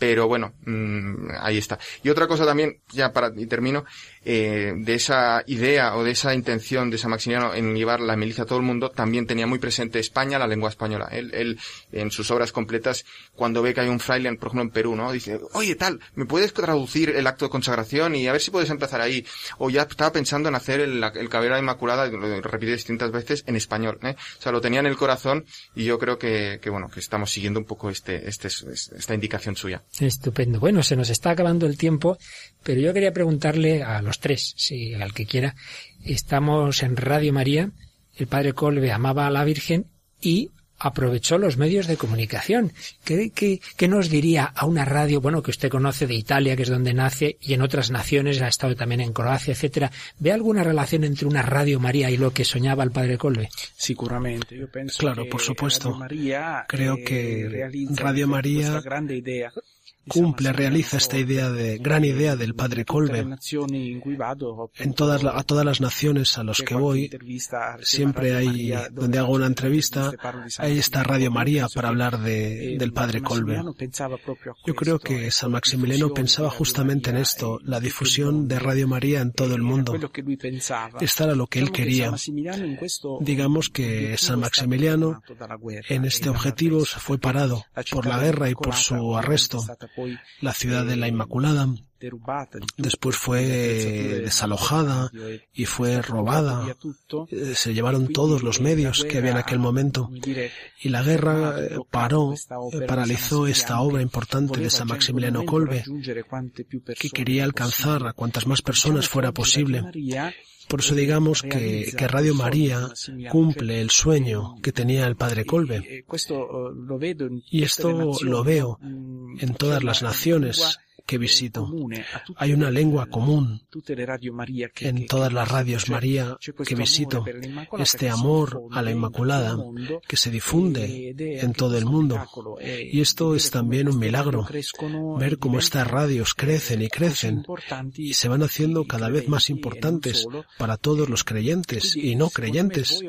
Pero bueno, mmm, ahí está. Y otra cosa también, ya para, y termino, eh, de esa idea o de esa intención de San Maximiliano en llevar la milicia a todo el mundo, también tenía muy presente España, la lengua española. Él, él en sus obras completas, cuando ve que hay un fraile, por ejemplo en Perú, ¿no? Dice, oye tal, ¿me puedes traducir el acto de consagración y a ver si puedes empezar ahí? O ya estaba pensando en hacer el, el Inmaculada, lo repite distintas veces, en español, ¿eh? O sea, lo tenía en el corazón y yo creo que, bueno, que estamos siguiendo un poco este, este, esta indicación suya. Estupendo. Bueno, se nos está acabando el tiempo, pero yo quería preguntarle a los tres, si al que quiera, estamos en Radio María, el padre Colbe amaba a la Virgen y aprovechó los medios de comunicación. ¿Qué, qué, nos diría a una radio, bueno, que usted conoce de Italia, que es donde nace, y en otras naciones, ha estado también en Croacia, etcétera? ¿Ve alguna relación entre una Radio María y lo que soñaba el padre Colbe? Seguramente, yo pienso Claro, por supuesto. Creo eh, que Radio María cumple, realiza esta idea de gran idea del padre Colbe. En todas a todas las naciones a los que voy, siempre hay donde hago una entrevista, ahí está Radio María para hablar de, del padre Colbe. Yo creo que San Maximiliano pensaba justamente en esto, la difusión de Radio María en todo el mundo. Esto era lo que él quería. Digamos que San Maximiliano en este objetivo se fue parado por la guerra y por su arresto. La ciudad de la Inmaculada después fue desalojada y fue robada. Eh, se llevaron todos los medios que había en aquel momento. Y la guerra eh, paró, eh, paralizó esta obra importante de San Maximiliano Colbe, que quería alcanzar a cuantas más personas fuera posible. Por eso digamos que, que, Radio María cumple el sueño que tenía el padre Colbe. Y esto lo veo en todas las naciones que visito. Hay una lengua común en todas las radios María que visito. Este amor a la Inmaculada que se difunde en todo el mundo. Y esto es también un milagro. Ver cómo estas radios crecen y crecen y se van haciendo cada vez más importantes para todos los creyentes y no creyentes.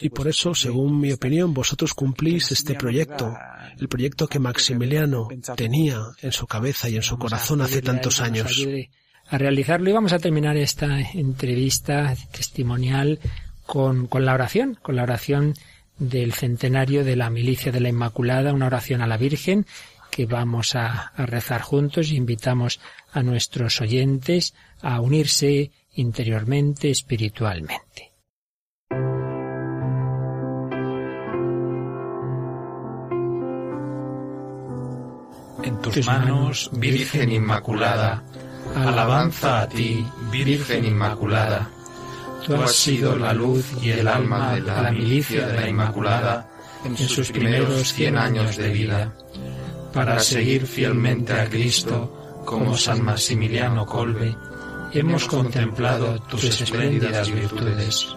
Y por eso, según mi opinión, vosotros cumplís este proyecto, el proyecto que Maximiliano tenía en su cabeza y en su corazón hace tantos años. A realizarlo y vamos a terminar esta entrevista testimonial con, con la oración, con la oración del centenario de la milicia de la Inmaculada, una oración a la Virgen que vamos a, a rezar juntos. Invitamos a nuestros oyentes a unirse interiormente, espiritualmente. Tus manos, Virgen Inmaculada, alabanza a ti, Virgen Inmaculada. Tú has sido la luz y el alma de la milicia de la Inmaculada en sus primeros cien años de vida, para seguir fielmente a Cristo como San Maximiliano Colbe, hemos contemplado tus espléndidas virtudes.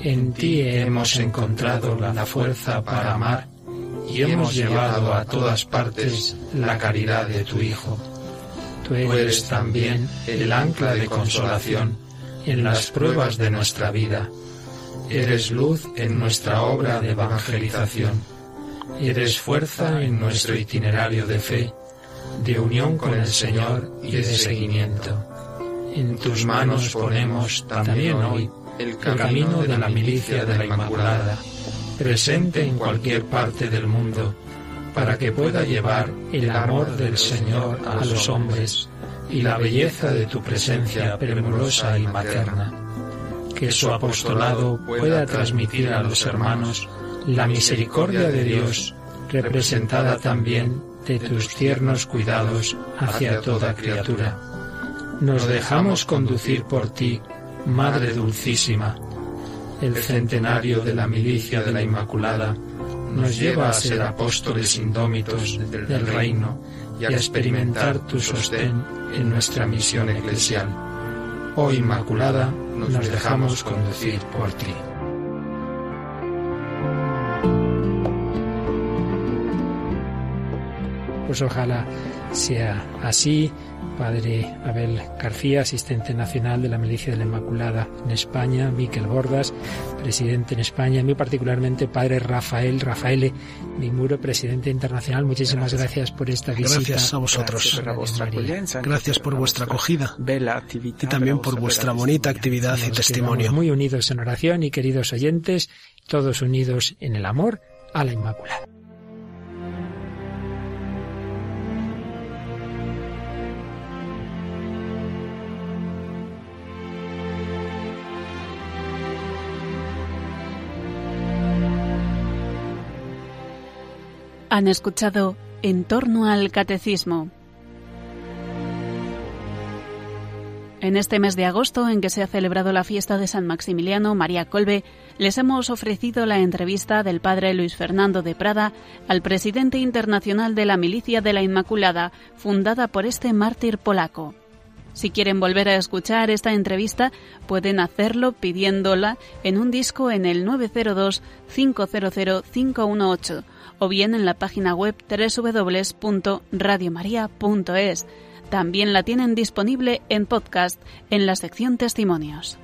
En ti hemos encontrado la fuerza para amar y hemos llevado a todas partes la caridad de tu Hijo. Tú eres también el ancla de consolación en las pruebas de nuestra vida. Eres luz en nuestra obra de evangelización. Eres fuerza en nuestro itinerario de fe, de unión con el Señor y de seguimiento. En tus manos ponemos también hoy el camino de la milicia de la Inmaculada presente en cualquier parte del mundo, para que pueda llevar el amor del Señor a los hombres y la belleza de tu presencia premurosa y materna. Que su apostolado pueda transmitir a los hermanos la misericordia de Dios, representada también de tus tiernos cuidados hacia toda criatura. Nos dejamos conducir por ti, Madre Dulcísima, el centenario de la milicia de la Inmaculada nos lleva a ser apóstoles indómitos del reino y a experimentar tu sostén en nuestra misión eclesial. Oh Inmaculada, nos dejamos conducir por ti. Pues ojalá sea así padre Abel García, asistente nacional de la Milicia de la Inmaculada en España, Miquel Bordas, presidente en España, y muy particularmente padre Rafael Rafael Mimuro, presidente internacional. Muchísimas gracias, por esta visita. Gracias a vosotros. Gracias por vuestra acogida y también por vuestra bonita actividad y testimonio. Muy unidos en oración y queridos oyentes, todos unidos en el amor a la Inmaculada. Han escuchado En torno al Catecismo. En este mes de agosto, en que se ha celebrado la fiesta de San Maximiliano María Colbe, les hemos ofrecido la entrevista del padre Luis Fernando de Prada al presidente internacional de la Milicia de la Inmaculada, fundada por este mártir polaco. Si quieren volver a escuchar esta entrevista, pueden hacerlo pidiéndola en un disco en el 902-500-518 o bien en la página web www.radiomaria.es. También la tienen disponible en podcast en la sección Testimonios.